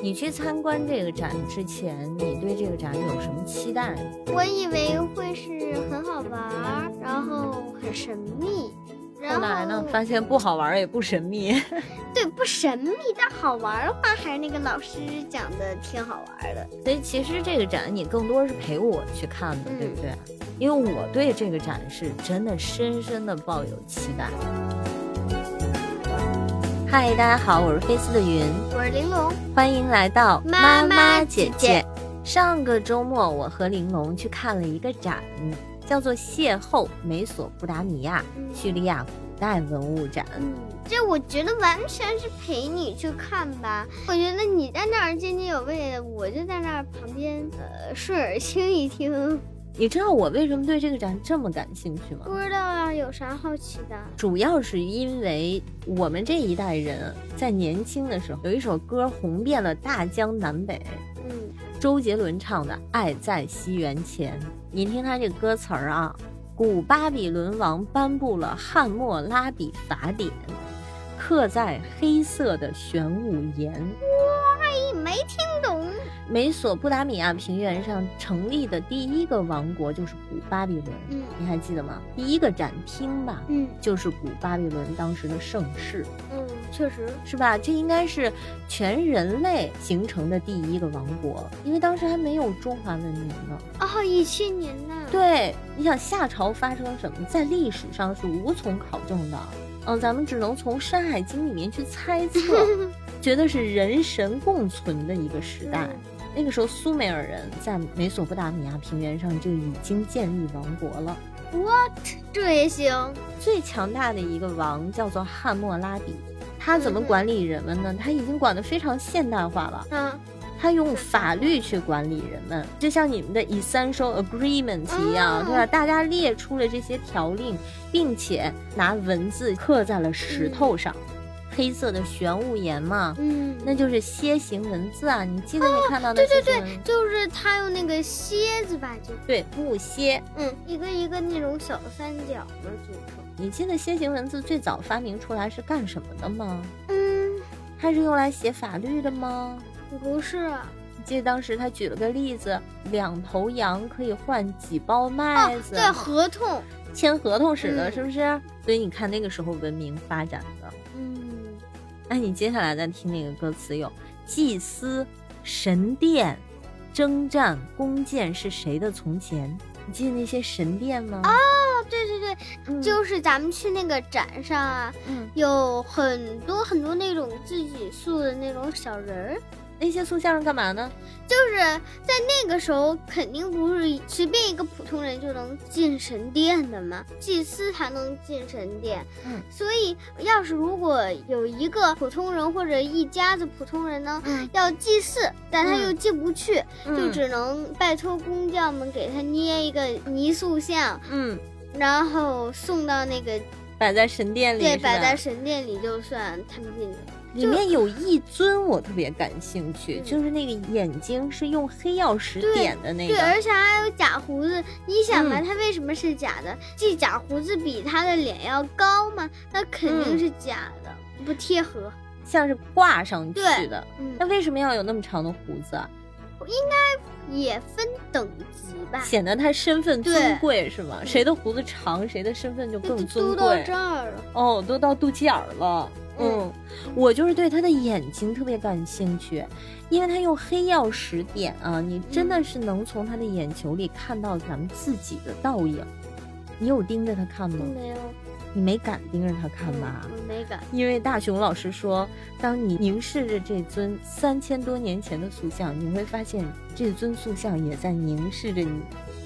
你去参观这个展之前，你对这个展有什么期待？我以为会是很好玩儿，然后很神秘。然后来呢？发现不好玩也不神秘。对不神秘，但好玩儿的话，还是那个老师讲的挺好玩儿的。所以其实这个展你更多是陪我去看的，对不对？因为我对这个展是真的深深的抱有期待。嗨，大家好，我是菲斯的云，我是玲珑，欢迎来到妈妈姐姐姐。上个周末，我和玲珑去看了一个展，叫做《邂逅美索不达米亚叙利亚古代文物展》。嗯，这我觉得完全是陪你去看吧。我觉得你在那儿津津有味的，我就在那儿旁边呃顺耳听一听。你知道我为什么对这个展这么感兴趣吗？不知道啊，有啥好奇的？主要是因为我们这一代人在年轻的时候有一首歌红遍了大江南北，嗯，周杰伦唱的《爱在西元前》。您听他这个歌词儿啊，古巴比伦王颁布了《汉谟拉比法典》，刻在黑色的玄武岩。哇，没听懂。美索不达米亚平原上成立的第一个王国就是古巴比伦，嗯，你还记得吗？第一个展厅吧，嗯，就是古巴比伦当时的盛世，嗯，确实是吧？这应该是全人类形成的第一个王国，因为当时还没有中华文明呢。哦，一千年呢？对，你想夏朝发生了什么，在历史上是无从考证的，嗯，咱们只能从《山海经》里面去猜测，觉得是人神共存的一个时代。那个时候，苏美尔人在美索不达米亚平原上就已经建立王国了。What？这也行？最强大的一个王叫做汉谟拉比，他怎么管理人们呢？他已经管得非常现代化了。嗯，他用法律去管理人们，就像你们的 essential agreement 一样，对吧？大家列出了这些条令，并且拿文字刻在了石头上。黑色的玄武岩嘛，嗯，那就是楔形文字啊。你记得你看到的？对对对，就是他用那个楔子吧，就对木楔，嗯，一个一个那种小三角的组成。你记得楔形文字最早发明出来是干什么的吗？嗯，它是用来写法律的吗？不是。你记得当时他举了个例子，两头羊可以换几包麦子，对，合同，签合同使的，是不是？所以你看那个时候文明发展的，嗯。那你接下来再听那个歌词有祭司、神殿、征战、弓箭是谁的从前？你记得那些神殿吗？啊，对对对，就是咱们去那个展上啊，嗯，有很多很多那种自己塑的那种小人儿。那些塑像是干嘛呢？就是在那个时候，肯定不是随便一个普通人就能进神殿的嘛，祭司才能进神殿。嗯，所以要是如果有一个普通人或者一家子普通人呢，要祭祀，但他又进不去，就只能拜托工匠们给他捏一个泥塑像，嗯，然后送到那个摆在神殿里，对，摆在神殿里就算他们进去。里面有一尊我特别感兴趣，就是那个眼睛是用黑曜石点的那个，对，而且还有假胡子。你想吧，他为什么是假的？这假胡子比他的脸要高吗？那肯定是假的，不贴合，像是挂上去的。那为什么要有那么长的胡子啊？应该也分等级吧，显得他身份尊贵是吗？谁的胡子长，谁的身份就更尊贵。都到这儿了，哦，都到肚脐眼了。嗯，我就是对他的眼睛特别感兴趣，因为他用黑曜石点啊，你真的是能从他的眼球里看到咱们自己的倒影。你有盯着他看吗？没有，你没敢盯着他看吧？我没敢，因为大熊老师说，当你凝视着这尊三千多年前的塑像，你会发现这尊塑像也在凝视着你。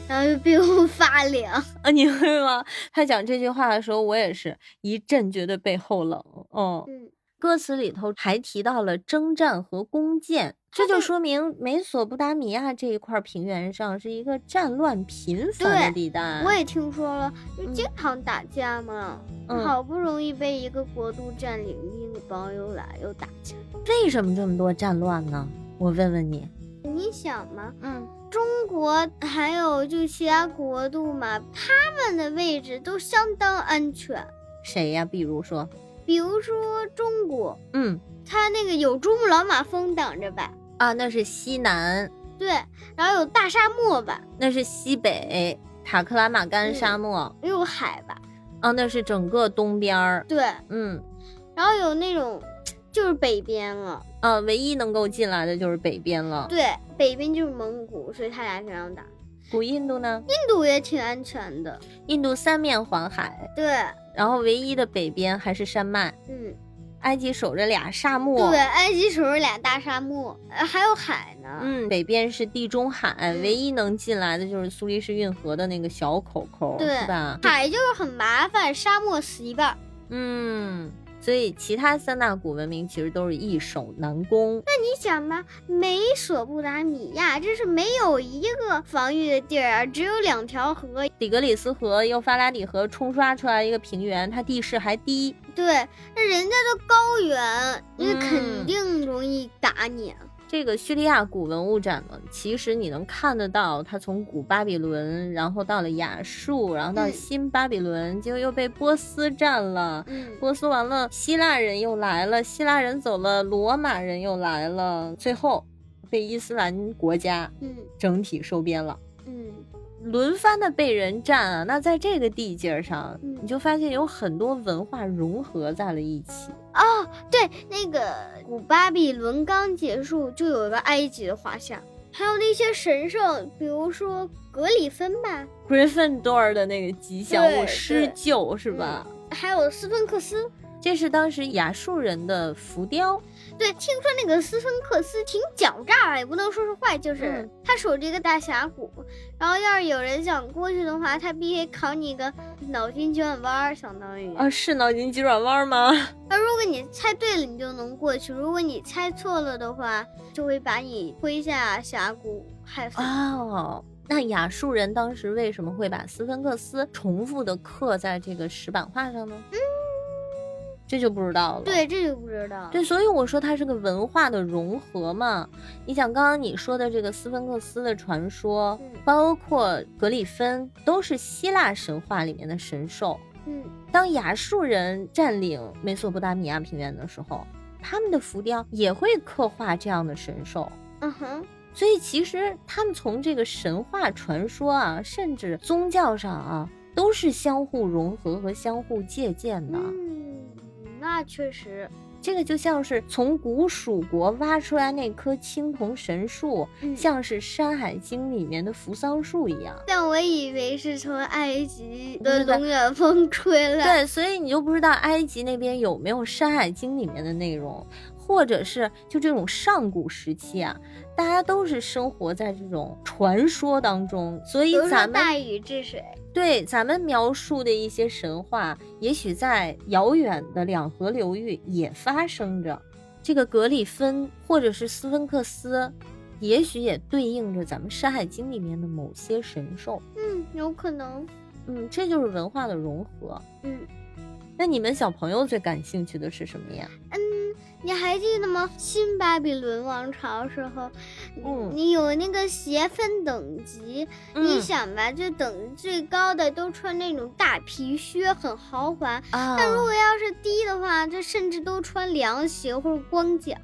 然后就背后发凉啊！你会吗？他讲这句话的时候，我也是一阵觉得背后冷。哦，嗯，歌词里头还提到了征战和弓箭，这就说明美索不达米亚这一块平原上是一个战乱频繁的地带。我也听说了，就经常打架嘛。好不容易被一个国度占领，另一帮又来又打架。为什么这么多战乱呢？我问问你。你想吗，嗯。中国还有就其他国度嘛，他们的位置都相当安全。谁呀？比如说，比如说中国，嗯，他那个有珠穆朗玛峰挡着吧？啊，那是西南。对，然后有大沙漠吧？那是西北塔克拉玛干沙漠。有海吧？啊，那是整个东边儿。对，嗯。然后有那种，就是北边了。啊，唯一能够进来的就是北边了。对，北边就是蒙古，所以他俩经常打。古印度呢？印度也挺安全的。印度三面环海。对。然后唯一的北边还是山脉。嗯。埃及守着俩沙漠，对，埃及守着俩大沙漠，呃，还有海呢。嗯，北边是地中海，唯一能进来的就是苏黎世运河的那个小口口，对吧？海就是很麻烦，沙漠死一半。嗯。所以，其他三大古文明其实都是易守难攻。那你想吧，美索不达米亚这是没有一个防御的地儿啊，只有两条河，底格里斯河、幼发拉底河冲刷出来一个平原，它地势还低。对，那人家都高原，那肯定容易打你啊。这个叙利亚古文物展呢，其实你能看得到，它从古巴比伦，然后到了亚述，然后到新巴比伦，结果又被波斯占了。波斯完了，希腊人又来了，希腊人走了，罗马人又来了，最后被伊斯兰国家嗯整体收编了。轮番的被人占啊，那在这个地界上，你就发现有很多文化融合在了一起哦。对，那个古巴比伦刚结束，就有一个埃及的画像，还有那些神圣，比如说格里芬吧，Gryffindor 的那个吉祥物狮鹫是吧？还有斯芬克斯。这是当时亚述人的浮雕。对，听说那个斯芬克斯挺狡诈，也不能说是坏，就是他守着一个大峡谷，然后要是有人想过去的话，他必须考你个脑筋急转弯，相当于啊，是脑筋急转弯吗？那如果你猜对了，你就能过去；如果你猜错了的话，就会把你推下峡谷，害死。哦，那亚述人当时为什么会把斯芬克斯重复的刻在这个石板画上呢？嗯。这就不知道了。对，这就不知道。对，所以我说它是个文化的融合嘛。你想，刚刚你说的这个斯芬克斯的传说，包括格里芬，都是希腊神话里面的神兽。嗯，当亚述人占领美索不达米亚平原的时候，他们的浮雕也会刻画这样的神兽。嗯哼。所以其实他们从这个神话传说啊，甚至宗教上啊，都是相互融合和相互借鉴的。那确实，这个就像是从古蜀国挖出来那棵青铜神树，像是《山海经》里面的扶桑树一样。但我以为是从埃及的龙卷风吹来。对，所以你就不知道埃及那边有没有《山海经》里面的内容。或者是就这种上古时期啊，大家都是生活在这种传说当中，所以咱们大禹治水，对咱们描述的一些神话，也许在遥远的两河流域也发生着。这个格里芬或者是斯芬克斯，也许也对应着咱们《山海经》里面的某些神兽。嗯，有可能。嗯，这就是文化的融合。嗯，那你们小朋友最感兴趣的是什么呀？嗯。你还记得吗？新巴比伦王朝时候，嗯，你有那个鞋分等级，你想吧，就等最高的都穿那种大皮靴，很豪华。但如果要是低的话，就甚至都穿凉鞋或者光脚。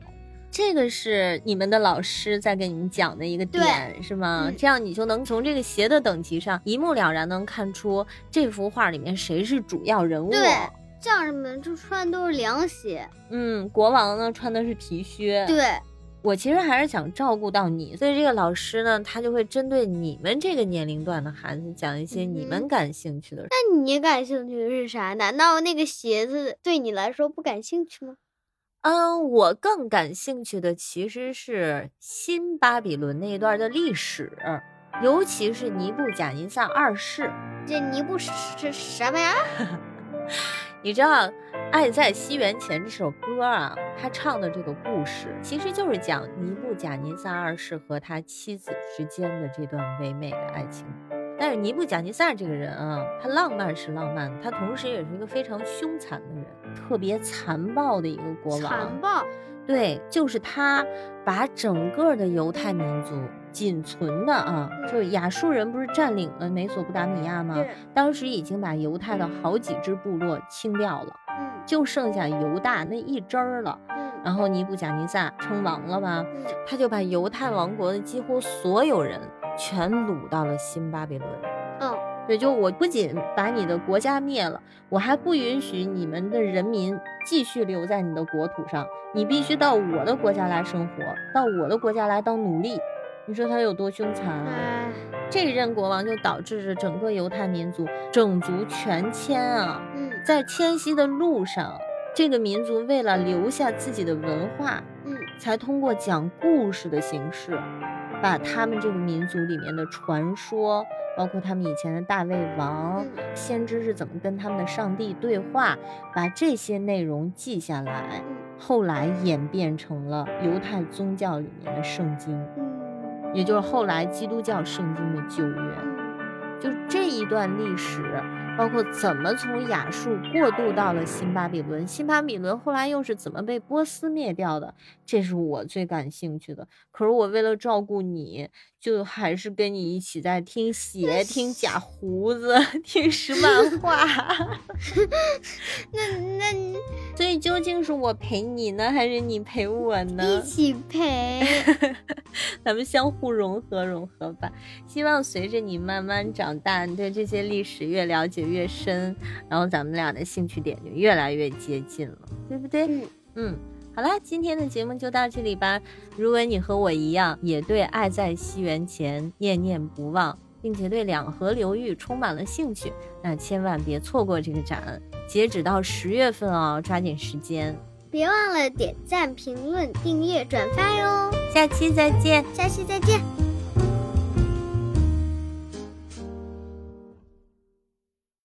这个是你们的老师在给你们讲的一个点，是吗？这样你就能从这个鞋的等级上一目了然能看出这幅画里面谁是主要人物。将士们就穿都是凉鞋，嗯，国王呢穿的是皮靴。对，我其实还是想照顾到你，所以这个老师呢，他就会针对你们这个年龄段的孩子讲一些你们感兴趣的。那你感兴趣的是啥？难道那个鞋子对你来说不感兴趣吗？嗯，我更感兴趣的其实是新巴比伦那一段的历史，尤其是尼布贾尼撒二世。这尼布是什么呀？你知道《爱在西元前》这首歌啊，他唱的这个故事，其实就是讲尼布贾尼撒二世和他妻子之间的这段唯美的爱情。但是尼布贾尼撒这个人啊，他浪漫是浪漫，他同时也是一个非常凶残的人，特别残暴的一个国王。残暴。对，就是他把整个的犹太民族仅存的啊，就是亚述人不是占领了美索不达米亚吗？当时已经把犹太的好几支部落清掉了，嗯，就剩下犹大那一支儿了。嗯，然后尼布甲尼撒称王了吧，他就把犹太王国的几乎所有人全掳到了新巴比伦。嗯，对，就我不仅把你的国家灭了，我还不允许你们的人民继续留在你的国土上，你必须到我的国家来生活，到我的国家来当奴隶。你说他有多凶残啊？这一任国王就导致着整个犹太民族整族全迁啊。嗯，在迁徙的路上，这个民族为了留下自己的文化，嗯，才通过讲故事的形式，把他们这个民族里面的传说，包括他们以前的大卫王、先知是怎么跟他们的上帝对话，把这些内容记下来，后来演变成了犹太宗教里面的圣经。也就是后来基督教圣经的救援，就这一段历史，包括怎么从亚述过渡到了新巴比伦，新巴比伦后来又是怎么被波斯灭掉的，这是我最感兴趣的。可是我为了照顾你。就还是跟你一起在听鞋，听假胡子，听石 漫画。那 那，所以究竟是我陪你呢，还是你陪我呢？一起陪，咱们相互融合融合吧。希望随着你慢慢长大，你对这些历史越了解越深，然后咱们俩的兴趣点就越来越接近了，对不对？嗯嗯。好啦，今天的节目就到这里吧。如果你和我一样，也对《爱在西元前》念念不忘，并且对两河流域充满了兴趣，那千万别错过这个展，截止到十月份哦，抓紧时间。别忘了点赞、评论、订阅、转发哟。下期再见，下期再见。